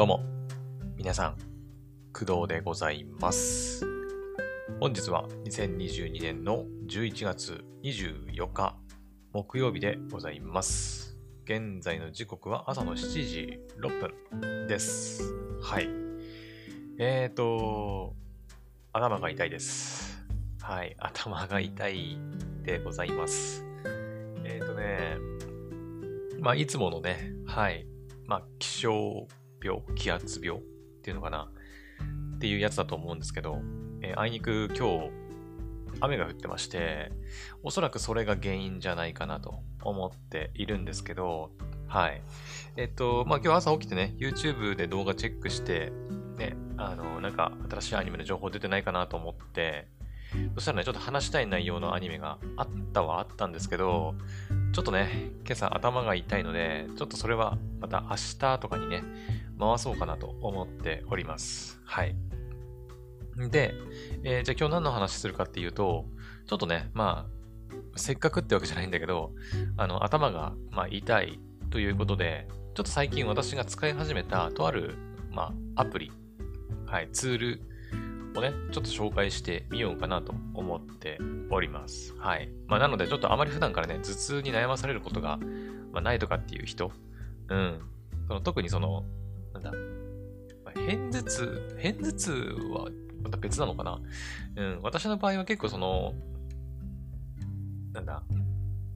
どうも、皆さん、工藤でございます。本日は2022年の11月24日、木曜日でございます。現在の時刻は朝の7時6分です。はい。えーと、頭が痛いです。はい、頭が痛いでございます。えーとね、まあ、いつものね、はい、まあ、気象病、気圧病っていうのかなっていうやつだと思うんですけど、えーあいにく今日、雨が降ってまして、おそらくそれが原因じゃないかなと思っているんですけど、はい。えっと、まあ、今日朝起きてね、YouTube で動画チェックして、ね、あの、なんか新しいアニメの情報出てないかなと思って、そしたらね、ちょっと話したい内容のアニメがあったはあったんですけど、ちょっとね、今朝頭が痛いので、ちょっとそれはまた明日とかにね、回そうかなと思っております。はい。で、えーじゃあ今日何の話するかっていうと、ちょっとね、まあ、せっかくってわけじゃないんだけど、あの、頭が、まあ、痛いということで、ちょっと最近私が使い始めた、とある、まあ、アプリ、はい、ツールをね、ちょっと紹介してみようかなと思っております。はい。まあ、なので、ちょっとあまり普段からね、頭痛に悩まされることが、まあ、ないとかっていう人、うん。その特にその、なんだ、まあ偏頭痛、偏頭痛はまた別なのかなうん。私の場合は結構その、なんだ、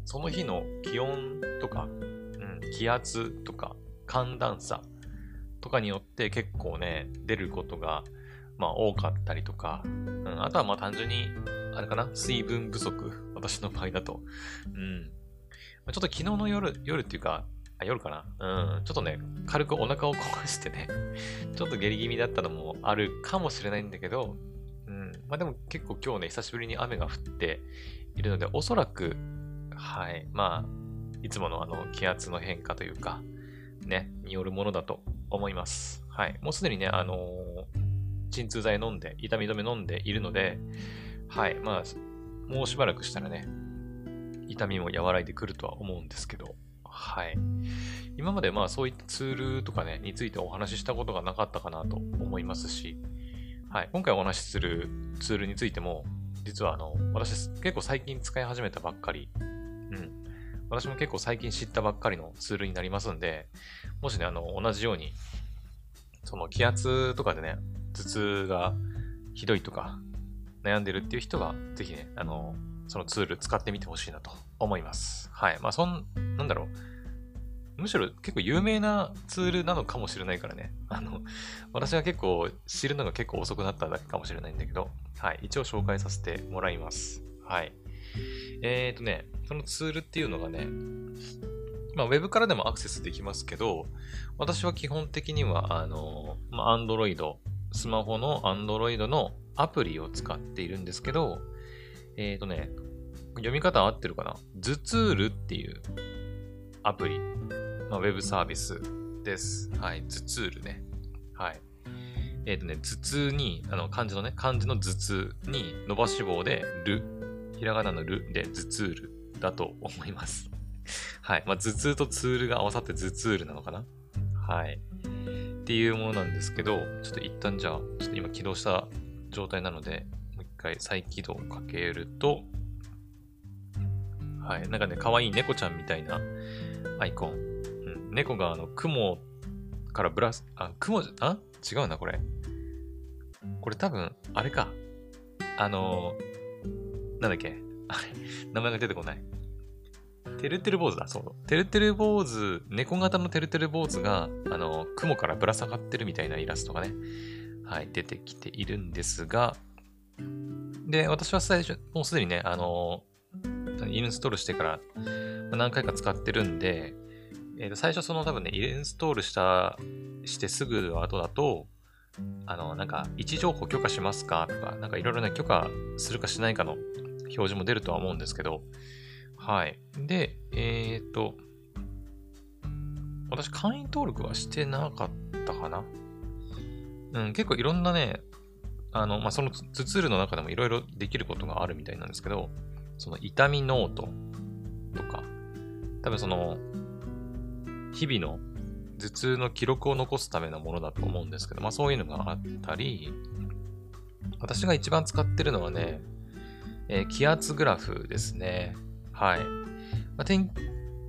その日の気温とか、うん、気圧とか、寒暖差とかによって結構ね、出ることが、まあ多かったりとか、うん、あとはまあ単純に、あれかな、水分不足、私の場合だと。うん。ちょっと昨日の夜、夜っていうか、あ、夜かな。うん。ちょっとね、軽くお腹を壊してね、ちょっと下痢気味だったのもあるかもしれないんだけど、うん。まあでも結構今日ね、久しぶりに雨が降っているので、おそらく、はい。まあ、いつものあの気圧の変化というか、ね、によるものだと思います。はい。もうすでにね、あのー鎮痛剤飲んで、痛み止め飲んでいるので、はい。まあ、もうしばらくしたらね、痛みも和らいでくるとは思うんですけど、はい。今までまあそういったツールとかね、についてお話ししたことがなかったかなと思いますし、はい。今回お話しするツールについても、実はあの、私結構最近使い始めたばっかり、うん。私も結構最近知ったばっかりのツールになりますんで、もしね、あの、同じように、その気圧とかでね、頭痛がひどいとか悩んでるっていう人は、ぜひね、あの、そのツール使ってみてほしいなと思います。はい。まあ、そん、なんだろう。むしろ結構有名なツールなのかもしれないからね。あの、私が結構知るのが結構遅くなっただけかもしれないんだけど、はい。一応紹介させてもらいます。はい。えーとね、そのツールっていうのがね、まあ、ウェブからでもアクセスできますけど、私は基本的には、あの、まあ、Android、スマホの Android のアプリを使っているんですけど、えーとね、読み方合ってるかな？頭ツールっていうアプリ、まあ、ウェブサービスです。はい、頭ツールね。はい。えーとね、頭痛に、あの、漢字のね、漢字の頭痛に伸ばし棒で、る、ひらがなのるで頭ツールだと思います。はい。まあ、頭痛とツールが合わさって頭ツールなのかな？はい。っていうものなんですけど、ちょっと一旦じゃあ、ちょっと今起動した状態なので、もう一回再起動をかけると、はい。なんかね、可愛い猫ちゃんみたいなアイコン。うん。猫があの、雲からブラス、あ、雲じゃ、あ？違うな、これ。これ多分、あれか。あのーなんだっけ？あれ、名前が出てこない。てるてる坊主だ、そう。てるてる坊主、猫型のてるてる坊主が、あの、雲からぶら下がってるみたいなイラストがね、はい、出てきているんですが、で、私は最初、もうすでにね、あの、インストールしてから何回か使ってるんで、えーと最初その多分ね、インストールした、してすぐ後だと、あの、なんか、位置情報許可しますかとか、なんかいろいろね、許可するかしないかの表示も出るとは思うんですけど、はい。で、えっ、と、私会員登録はしてなかったかなうん、結構いろんなね、あの、まあ、そのツツールの中でもいろいろできることがあるみたいなんですけど、その痛みノートとか、多分その、日々の頭痛の記録を残すためのものだと思うんですけど、まあそういうのがあったり、私が一番使ってるのはね、えー、気圧グラフですね。はい。まあ、天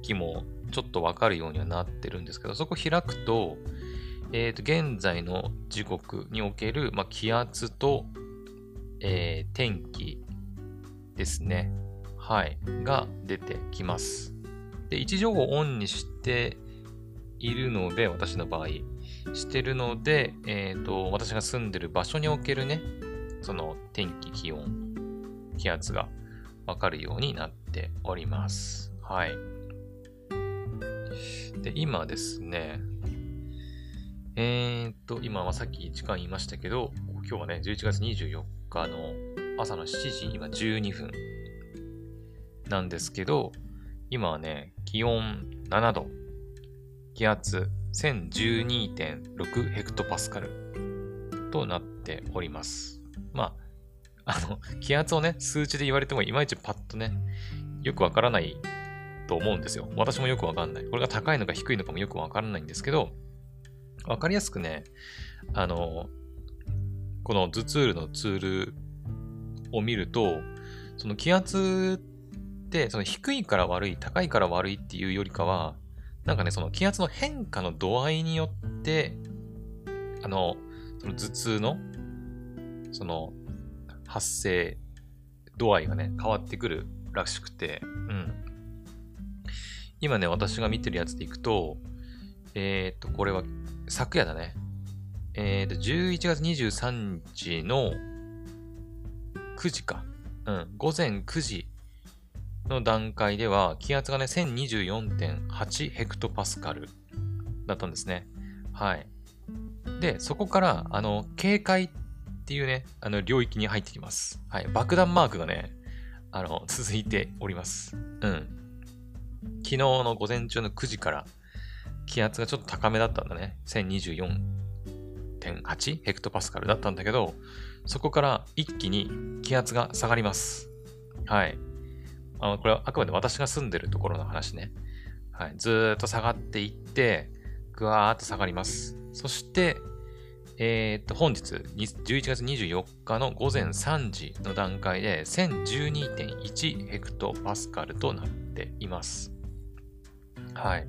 気もちょっとわかるようにはなってるんですけど、そこ開くと、えっ、ー、と、現在の時刻における、まあ、気圧と、えー、天気ですね。はい。が出てきます。で、位置情報をオンにしているので、私の場合、してるので、えっ、ー、と、私が住んでる場所におけるね、その天気、気温、気圧がわかるようになっております。はい。で、今ですね、えー、っと、今はさっき時間言いましたけど、今日はね、11月24日の朝の7時、今12分なんですけど、今はね、気温7度、気圧1012.6ヘクトパスカルとなっております。まあ、あの、気圧をね、数値で言われてもいまいちパッとね、よくわからないと思うんですよ。私もよくわかんない。これが高いのか低いのかもよくわからないんですけど、わかりやすくね、あの、このズツールのツールを見ると、その気圧って、その低いから悪い、高いから悪いっていうよりかは、なんかね、その気圧の変化の度合いによって、あの、その頭痛の、その、発生度合いがね、変わってくるらしくて、うん。今ね、私が見てるやつでいくと、えっ、と、これは昨夜だね。えっ、と、11月23日の9時か。うん、午前9時の段階では、気圧がね、1024.8ヘクトパスカルだったんですね。はい。で、そこから、あの、警戒っっていうね、あの、領域に入ってきます。はい。爆弾マークがね、あの、続いております。うん。昨日の午前中の9時から気圧がちょっと高めだったんだね。1024.8ヘクトパスカルだったんだけど、そこから一気に気圧が下がります。はい。あの、これはあくまで私が住んでるところの話ね。はい。ずっと下がっていって、ぐわーっと下がります。そして、え、っと、本日、11月24日の午前3時の段階で1012.1ヘクトパスカルとなっています。はい。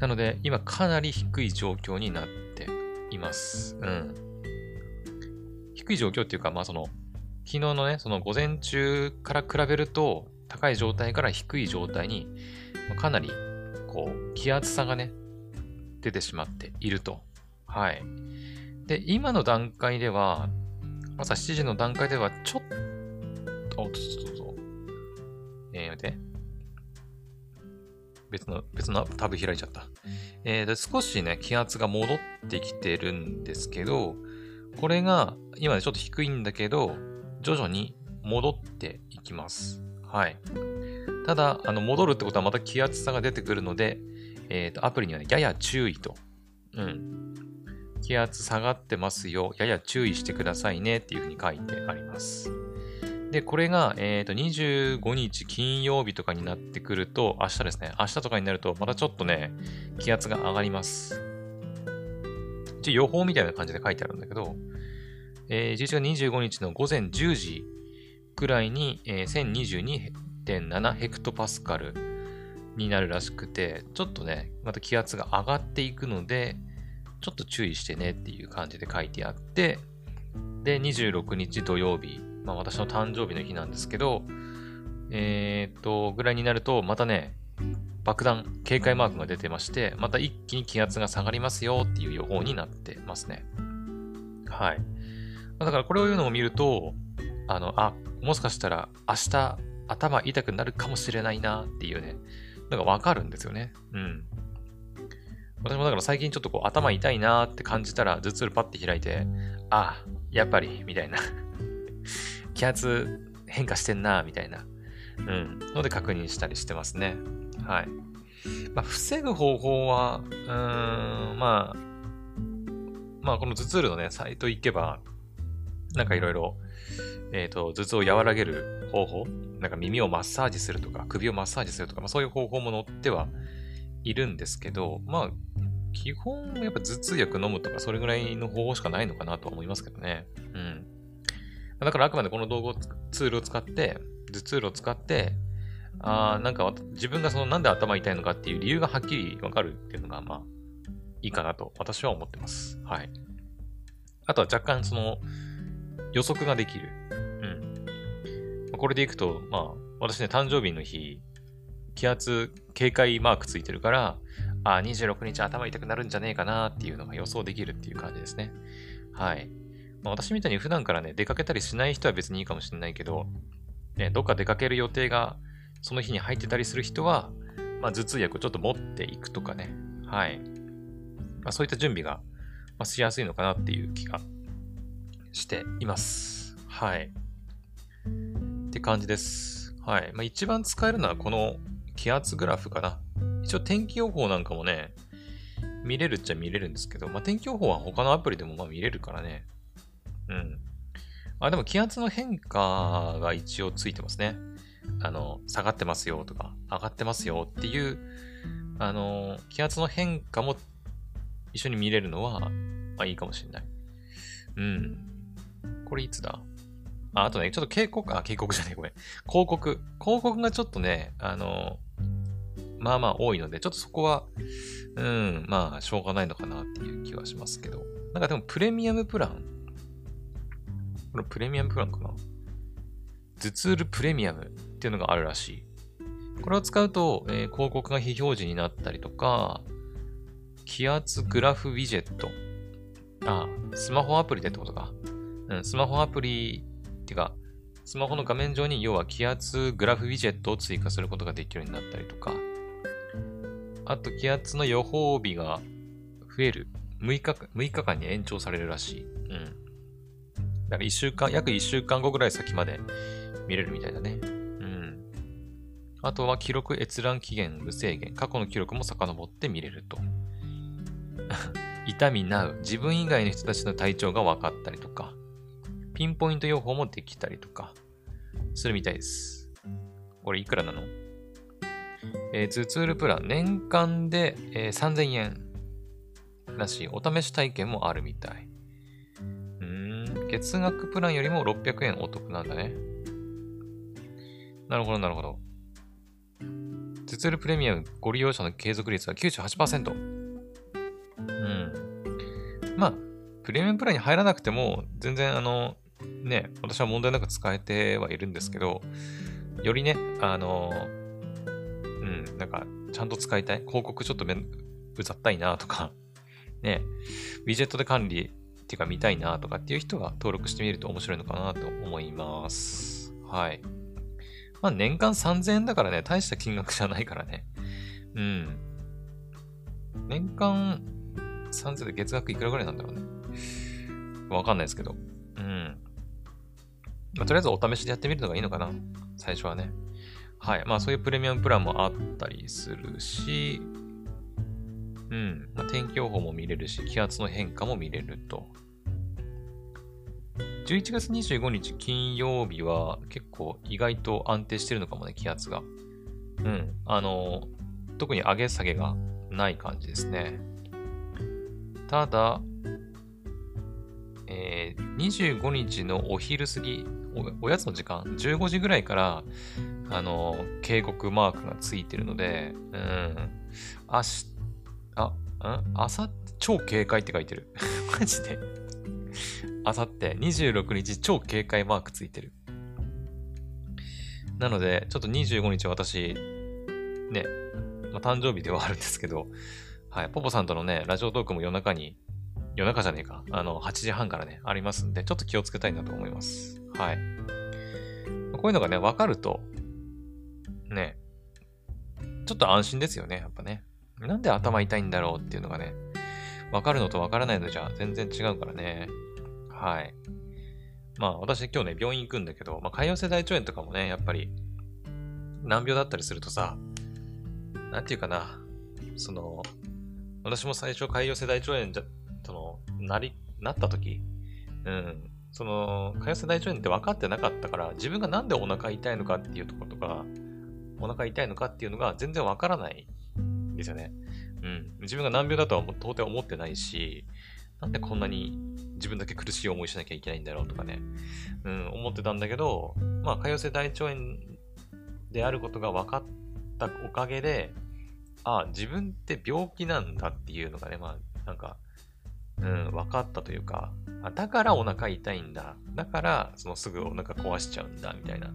なので、今かなり低い状況になっています。うん。低い状況っていうか、まあその、昨日のね、その午前中から比べると、高い状態から低い状態に、かなり、こう、気圧差がね、出てしまっていると。はい。で、今の段階では、朝7時の段階では、ちょっと、おっと、っと、えー、待って。別の、別のタブ開いちゃった。えー、で少しね、気圧が戻ってきてるんですけど、これが、今でちょっと低いんだけど、徐々に戻っていきます。はい。ただ、あの、戻るってことはまた気圧差が出てくるので、えっ、ー、と、アプリにはね、やや注意と。うん。気圧下がってますよ。やや注意してくださいねっていうふうに書いてあります。で、これが、え、ー、と、25日金曜日とかになってくると、明日ですね。明日とかになると、またちょっとね、気圧が上がります。一応予報みたいな感じで書いてあるんだけど、えー、11月25日の午前10時くらいに、えー、1022.7ヘクトパスカルになるらしくて、ちょっとね、また気圧が上がっていくので、ちょっと注意してねっていう感じで書いてあって、で、26日土曜日、まあ私の誕生日の日なんですけど、えー、っと、ぐらいになると、またね、爆弾、警戒マークが出てまして、また一気に気圧が下がりますよっていう予報になってますね。はい。だからこれを言うのを見ると、あの、あ、もしかしたら明日頭痛くなるかもしれないなっていうね、なんかわかるんですよね。うん。私もだから最近ちょっとこう頭痛いなって感じたら頭痛パッて開いて、あ、やっぱり、みたいな 気圧変化してんな、みたいな、うん、ので確認したりしてますね。はい。まあ、防ぐ方法は、うーん、まあ、まあ、この頭痛のね、サイト行けば、なんかいろいろ、えっ、ー、と、頭痛を和らげる方法、なんか耳をマッサージするとか、首をマッサージするとか、まあそういう方法も載ってはいるんですけど、まあ、基本、やっぱ頭痛薬飲むとか、それぐらいの方法しかないのかなとは思いますけどね。うん。だからあくまでこの道具を、ツールを使って、頭痛を使って、あなんか自分がそのなんで頭痛いのかっていう理由がはっきりわかるっていうのが、まあ、いいかなと私は思ってます。はい。あとは若干その予測ができる。うん。これでいくと、まあ、私ね、誕生日の日、気圧警戒マークついてるから、あ、26日頭痛くなるんじゃねえかなっていうのが予想できるっていう感じですね。はい。まあ、私みたいに普段からね、出かけたりしない人は別にいいかもしれないけど、ね、どっか出かける予定がその日に入ってたりする人は、まあ、頭痛薬をちょっと持っていくとかね。はい。まあ、そういった準備が、ま、しやすいのかなっていう気がしています。はい。って感じです。はい。まあ、一番使えるのはこの気圧グラフかな。一応天気予報なんかもね、見れるっちゃ見れるんですけど、まあ、天気予報は他のアプリでもまあ見れるからね。うん。あ、でも気圧の変化が一応ついてますね。あの、下がってますよとか、上がってますよっていう、あの、気圧の変化も一緒に見れるのは、まあいいかもしれない。うん。これいつだ？ああとね、ちょっと警告、あ、警告じゃねえ、ごめん。広告。広告がちょっとね、あの、まあまあ多いので、ちょっとそこは、うん、まあ、しょうがないのかなっていう気はしますけど。なんかでも、プレミアムプランこれプレミアムプランかな？頭痛ルプレミアムっていうのがあるらしい。これを使うと、えー、広告が非表示になったりとか、気圧グラフウィジェット。あ、スマホアプリでってことか。うん、スマホアプリっていうか、スマホの画面上に要は気圧グラフウィジェットを追加することができるようになったりとか、あと気圧の予報日が増える。6日 ,6 日間に延長されるらしい。うん。だから1週間、約1週間後ぐらい先まで見れるみたいだね。うん。あとは記録閲覧期限無制限。過去の記録も遡って見れると。痛みなう。自分以外の人たちの体調が分かったりとか。ピンポイント予報もできたりとか。するみたいです。これいくらなの？えー、頭痛ルプラン、年間で、えー、3000円らしい。お試し体験もあるみたい。うん、月額プランよりも600円お得なんだね。なるほど、なるほど。頭痛ルプレミアムご利用者の継続率は98%。うん。まあ、プレミアムプランに入らなくても、全然あの、ね、私は問題なく使えてはいるんですけど、よりね、あの、うん、なんか、ちゃんと使いたい？広告ちょっとめん、うざったいなとか、ね、ウィジェットで管理っていうか見たいなとかっていう人は登録してみると面白いのかなと思います。はい。まあ年間3000円だからね、大した金額じゃないからね。うん。年間3000円で月額いくらぐらいなんだろうね。わかんないですけど。うん。まあ、とりあえずお試しでやってみるのがいいのかな。最初はね。はい。まあそういうプレミアムプランもあったりするし、うん。まあ、天気予報も見れるし、気圧の変化も見れると。11月25日金曜日は結構意外と安定してるのかもね、気圧が。うん。あの、特に上げ下げがない感じですね。ただ、えー、25日のお昼過ぎお、おやつの時間、15時ぐらいから、あの、警告マークがついてるので、うん、明日、あ、ん？朝、超警戒って書いてる。マジであさって26日超警戒マークついてる。なので、ちょっと25日私、ね、まあ、誕生日ではあるんですけど、はい、ポポさんとのね、ラジオトークも夜中に、夜中じゃねえか、あの、8時半からね、ありますんで、ちょっと気をつけたいなと思います。はい。こういうのがね、わかると、ね、ちょっと安心ですよね、やっぱね。なんで頭痛いんだろうっていうのがね、わかるのとわからないのじゃ全然違うからね。はい。まあ私今日ね、病院行くんだけど、まあ潰瘍性大腸炎とかもね、やっぱり難病だったりするとさ、なんていうかな、その、私も最初潰瘍性大腸炎じゃ、その、なり、なった時、うん、その、潰瘍性大腸炎って分かってなかったから、自分がなんでお腹痛いのかっていうところとか、お腹痛いのかっていうのが全然分からないんですよね。うん。自分が難病だとは到底思ってないし、なんでこんなに自分だけ苦しい思いしなきゃいけないんだろうとかね、うん、思ってたんだけど、まあ、潰瘍性大腸炎であることが分かったおかげで、ああ、自分って病気なんだっていうのがね、まあ、なんか、うん、分かったというか、あだからお腹痛いんだ。だから、そのすぐお腹壊しちゃうんだ、みたいな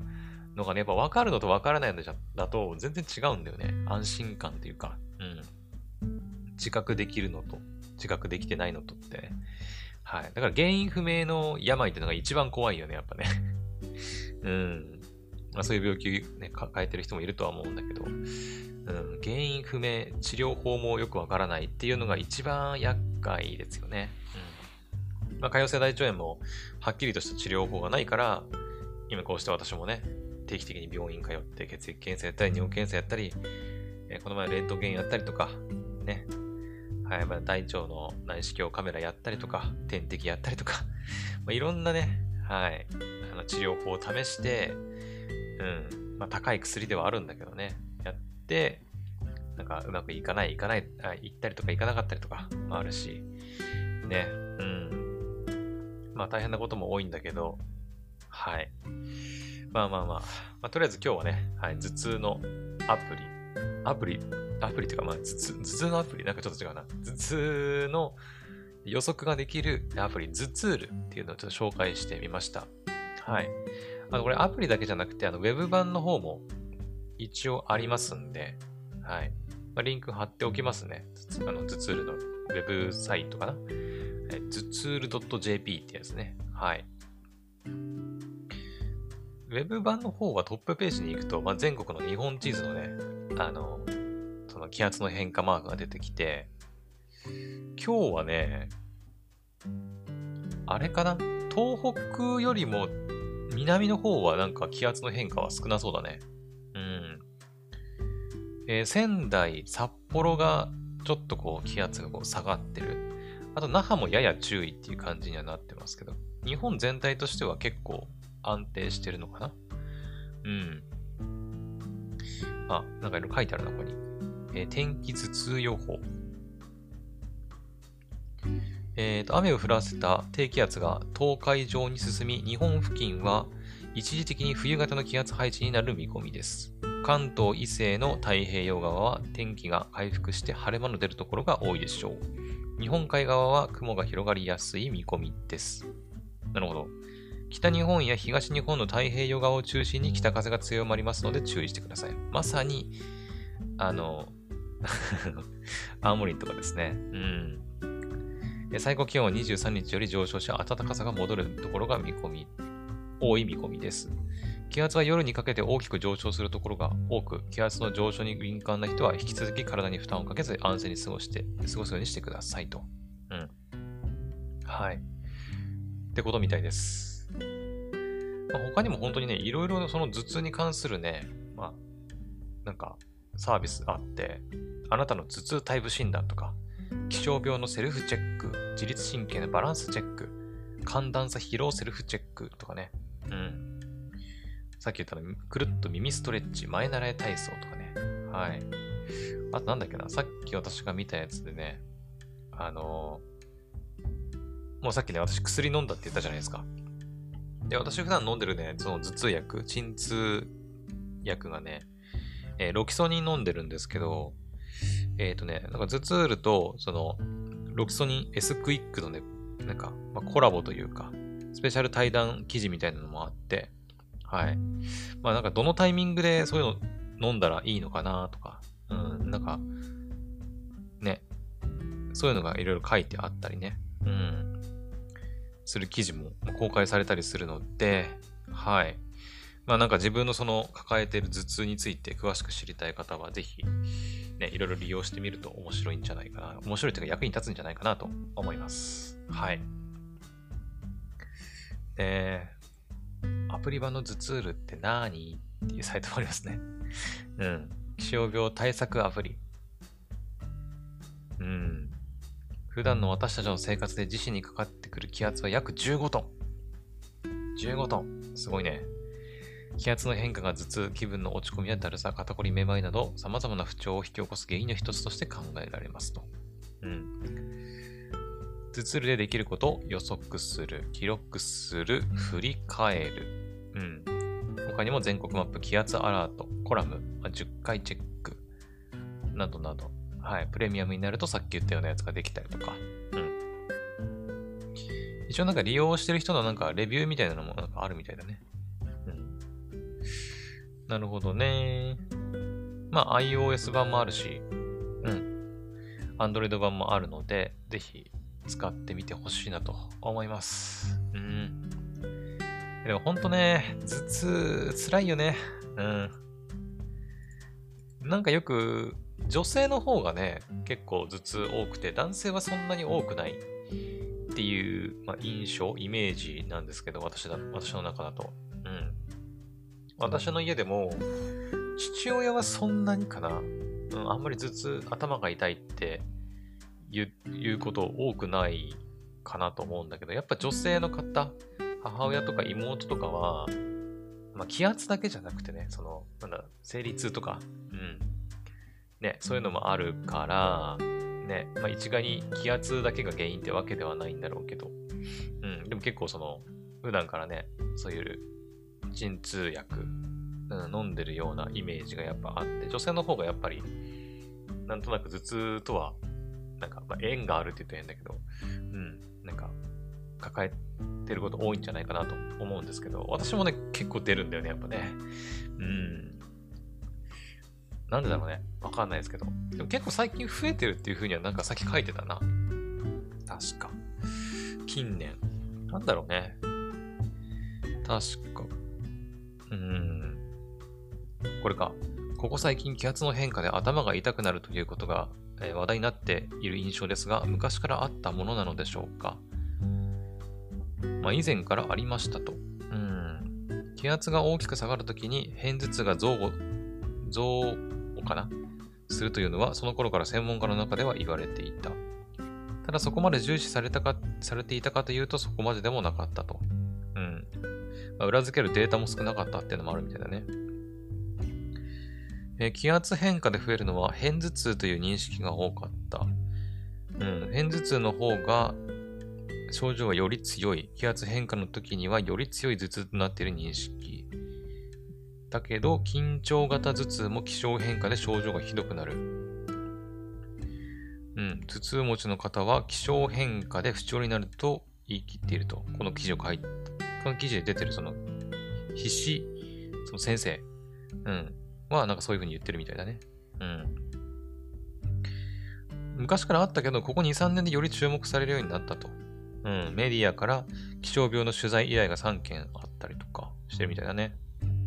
のがね、やっぱ分かるのと分からないのだと全然違うんだよね。安心感というか、うん。自覚できるのと、自覚できてないのとって、はい。だから原因不明の病ってのが一番怖いよね、やっぱね。うん。まあそういう病気ね、抱えてる人もいるとは思うんだけど、うん、原因不明、治療法もよくわからないっていうのが一番厄介ですよね。うん。まあ、潰瘍性大腸炎もはっきりとした治療法がないから、今こうして私もね、定期的に病院通って血液検査やったり、尿検査やったり、えー、この前レントゲンやったりとか、ね、はい、まあ、大腸の内視鏡カメラやったりとか、点滴やったりとか、まあ、いろんなね、はい、あの治療法を試して、うん、まあ、高い薬ではあるんだけどね、やって、なんかうまくいかない、いかない、あ行ったりとか行かなかったりとかもあるし、ね、うん。まあ大変なことも多いんだけど、はい。まあまあまあ、まあ、とりあえず今日はね、はい、頭痛のアプリ、アプリ、アプリっていうか、まあ頭痛、頭痛のアプリ、なんかちょっと違うな。頭痛の予測ができるアプリ、頭痛ールっていうのをちょっと紹介してみました。はい。あの、これアプリだけじゃなくて、あの、ウェブ版の方も一応ありますんで、はい。まあ、リンク貼っておきますね。あの、ズツールのウェブサイトかな？ズツール .jp ってやつね。はい。ウェブ版の方はトップページに行くと、まあ、全国の日本地図のね、あの、その気圧の変化マークが出てきて、今日はね、あれかな？東北よりも南の方はなんか気圧の変化は少なそうだね。うん。えー、仙台、札幌がちょっとこう気圧がこう下がってる。あと那覇もやや注意っていう感じにはなってますけど、日本全体としては結構安定してるのかな？うん。あ、なんかいろいろ書いてあるな、ここに。えー、天気頭痛予報。えーと、雨を降らせた低気圧が東海上に進み、日本付近は一時的に冬型の気圧配置になる見込みです。関東以西の太平洋側は天気が回復して晴れ間の出るところが多いでしょう。日本海側は雲が広がりやすい見込みです。なるほど。北日本や東日本の太平洋側を中心に北風が強まりますので注意してください。まさに、あの、青森とかですね。うん。最高気温は23日より上昇し、暖かさが戻るところが見込み、多い見込みです。気圧は夜にかけて大きく上昇するところが多く、気圧の上昇に敏感な人は引き続き体に負担をかけず安静に過ごして、過ごすようにしてくださいと。うん。はい。ってことみたいです。まあ、他にも本当にね、いろいろその頭痛に関するね、まあ、なんかサービスあって、あなたの頭痛タイプ診断とか、気象病のセルフチェック、自律神経のバランスチェック、寒暖差疲労セルフチェックとかね。うん。さっき言ったの、くるっと耳ストレッチ、前習い体操とかね。はい。あとなんだっけな、さっき私が見たやつでね、あのー、もうさっきね、私薬飲んだって言ったじゃないですか。で、私普段飲んでるね、その頭痛薬、鎮痛薬がね、えー、ロキソニン飲んでるんですけど、えっ、ー、とね、なんかズツールと、その、ロキソニン S クイックのね、なんか、まあ、コラボというか、スペシャル対談記事みたいなのもあって、はい。まあなんかどのタイミングでそういうの飲んだらいいのかなとか、うん、なんか、ね、そういうのがいろいろ書いてあったりね、うん、する記事も公開されたりするので、はい。まあなんか自分のその抱えている頭痛について詳しく知りたい方はぜひ、ね、いろいろ利用してみると面白いんじゃないかな。面白いというか役に立つんじゃないかなと思います。はい。で、アプリ版の頭痛ルって何？っていうサイトもありますね。うん。気象病対策アプリ。うん。普段の私たちの生活で自身にかかってくる気圧は約15トン。15トン。すごいね。気圧の変化が頭痛、気分の落ち込みやだるさ、肩こり、めまいなど、様々な不調を引き起こす原因の一つとして考えられますと。うん。頭痛でできることを予測する、記録する、振り返る。うん。他にも全国マップ、気圧アラート、コラム、10回チェック、などなど。はい。プレミアムになるとさっき言ったようなやつができたりとか。うん。一応なんか利用してる人のなんかレビューみたいなのもなんかあるみたいだね。なるほどね。まあ、iOS 版もあるし、うん。Android 版もあるので、ぜひ使ってみてほしいなと思います。うん。でもほんとね、頭痛、辛いよね。うん。なんかよく、女性の方がね、結構頭痛多くて、男性はそんなに多くないっていう、まあ、印象、イメージなんですけど、私だ、私の中だと。うん。私の家でも、父親はそんなにかな、うん、あんまり頭痛、頭が痛いって言うこと多くないかなと思うんだけど、やっぱ女性の方、母親とか妹とかは、まあ、気圧だけじゃなくてね、その、なんだ、生理痛とか、うん。ね、そういうのもあるから、ね、まあ、一概に気圧だけが原因ってわけではないんだろうけど、うん、でも結構その、普段からね、そういう鎮痛薬、うん、飲んでるようなイメージがやっぱあって、女性の方がやっぱり、なんとなく頭痛とは、なんか、まあ、縁があるって言ったら変だけど、うん、なんか、抱えてること多いんじゃないかなと思うんですけど、私もね、結構出るんだよね、やっぱね。うん。なんでだろうね。わかんないですけど。でも結構最近増えてるっていう風にはなんかさっき書いてたな。確か。近年。なんだろうね。確か。うん。これか。ここ最近気圧の変化で頭が痛くなるということが、えー、話題になっている印象ですが、昔からあったものなのでしょうか。まあ、以前からありましたと。うん。気圧が大きく下がるときに、片頭痛が増増かなするというのは、その頃から専門家の中では言われていた。ただそこまで重視されたか、されていたかというと、そこまででもなかったと。うん。まあ、裏付けるデータも少なかったっていうのもあるみたいだね。え、気圧変化で増えるのは片頭痛という認識が多かった。うん、片頭痛の方が症状がより強い。気圧変化の時にはより強い頭痛となっている認識。だけど、緊張型頭痛も気象変化で症状がひどくなる。うん、頭痛持ちの方は気象変化で不調になると言い切っていると。この記事を書いこの記事で出てるその、必死、その先生、うん、はなんかそういう風に言ってるみたいだね。うん。昔からあったけど、ここ2、3年でより注目されるようになったと。うん、メディアから気象病の取材依頼が3件あったりとかしてるみたいだね。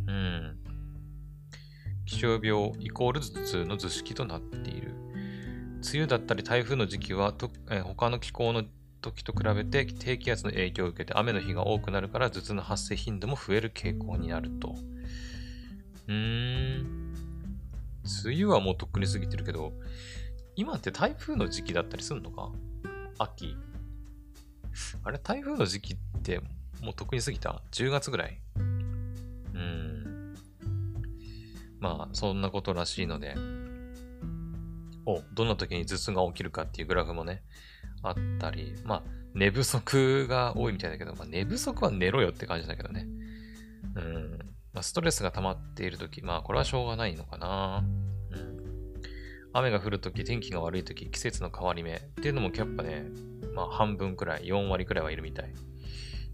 うん。気象病イコール頭痛の図式となっている。梅雨だったり台風の時期はと、えー、他の気候の時と比べて低気圧の影響を受けて雨の日が多くなるから頭痛の発生頻度も増える傾向になると。うーん。梅雨はもうとっくに過ぎてるけど、今って台風の時期だったりするのか？秋。あれ台風の時期ってもうとっくに過ぎた ?10 月ぐらい？まあ、そんなことらしいので、お、どんな時に頭痛が起きるかっていうグラフもね、あったり、まあ、寝不足が多いみたいだけど、まあ、寝不足は寝ろよって感じだけどね。うん。まあ、ストレスが溜まっているとき、まあ、これはしょうがないのかな。うん。雨が降るとき、天気が悪いとき、季節の変わり目っていうのもやっぱね、まあ、半分くらい、4割くらいはいるみたい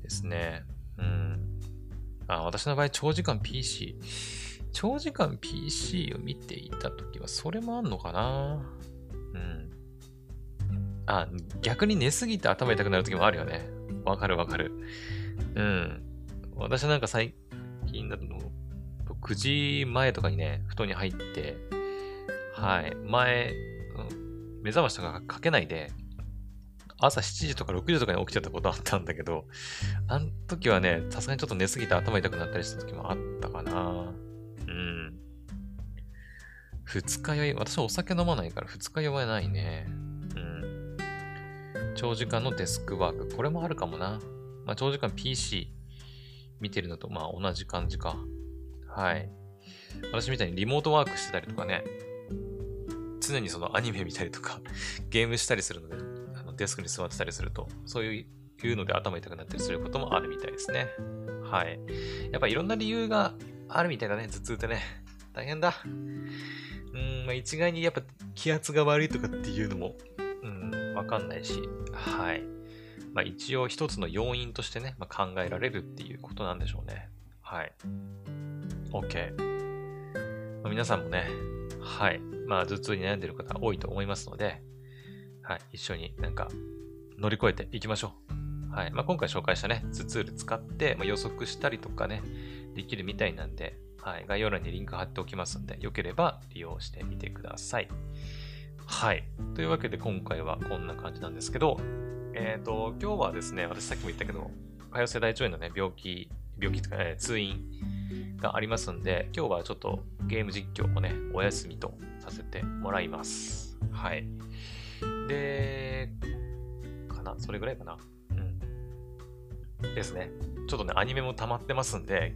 ですね。うん。あ、私の場合、長時間 PC。長時間 PC を見ていたときは、それもあんのかな？うん。あ、逆に寝すぎて頭痛くなる時もあるよね。わかるわかる。うん。私なんか最近だと、9時前とかにね、布団に入って、はい、前、目覚ましとかかけないで、朝7時とか6時とかに起きちゃったことあったんだけど、あの時はね、さすがにちょっと寝すぎて頭痛くなったりした時もあったかな。うん。二日酔い、私はお酒飲まないから二日酔いはないね。うん長時間のデスクワーク。これもあるかもな。まあ、長時間 PC 見てるのとまあ同じ感じか。はい。私みたいにリモートワークしてたりとかね、常にそのアニメ見たりとか、ゲームしたりするので、あのデスクに座ってたりすると、そういうので頭痛くなったりすることもあるみたいですね。はい。やっぱいろんな理由があるみたいだね、頭痛ってね。大変だ。うん、まあ、一概にやっぱ気圧が悪いとかっていうのも、うん、わかんないし、はい。まあ一応一つの要因としてね、まあ、考えられるっていうことなんでしょうね。はい。OK。まあ、皆さんもね、はい。まあ頭痛に悩んでる方多いと思いますので、はい。一緒になんか乗り越えていきましょう。はい。まあ今回紹介したね、頭痛ル使って、まあ、予測したりとかね、できるみたいなんで、はい。概要欄にリンク貼っておきますんで、よければ利用してみてください。はい。というわけで今回はこんな感じなんですけど、えっ、ー、と、今日はですね、私さっきも言ったけど、潰瘍性大腸炎のね、病気、病気とか、えー、通院がありますんで、今日はちょっとゲーム実況もね、お休みとさせてもらいます。はい。で、かな？それぐらいかな？うん。ですね。ちょっとね、アニメも溜まってますんで、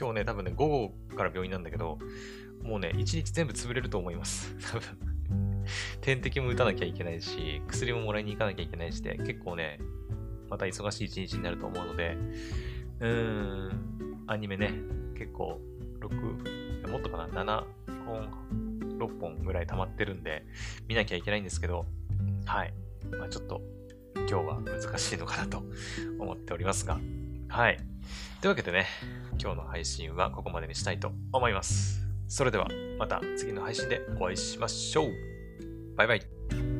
今日ね、多分ね、午後から病院なんだけど、もうね、一日全部潰れると思います。多分。点滴も打たなきゃいけないし、薬ももらいに行かなきゃいけないしで、結構ね、また忙しい一日になると思うので、うーん、アニメね、結構、6、もっとかな、7本、6本ぐらい溜まってるんで、見なきゃいけないんですけど、はい。まあちょっと、今日は難しいのかなと思っておりますが、はい。というわけでね、今日の配信はここまでにしたいと思います。それではまた次の配信でお会いしましょう。バイバイ。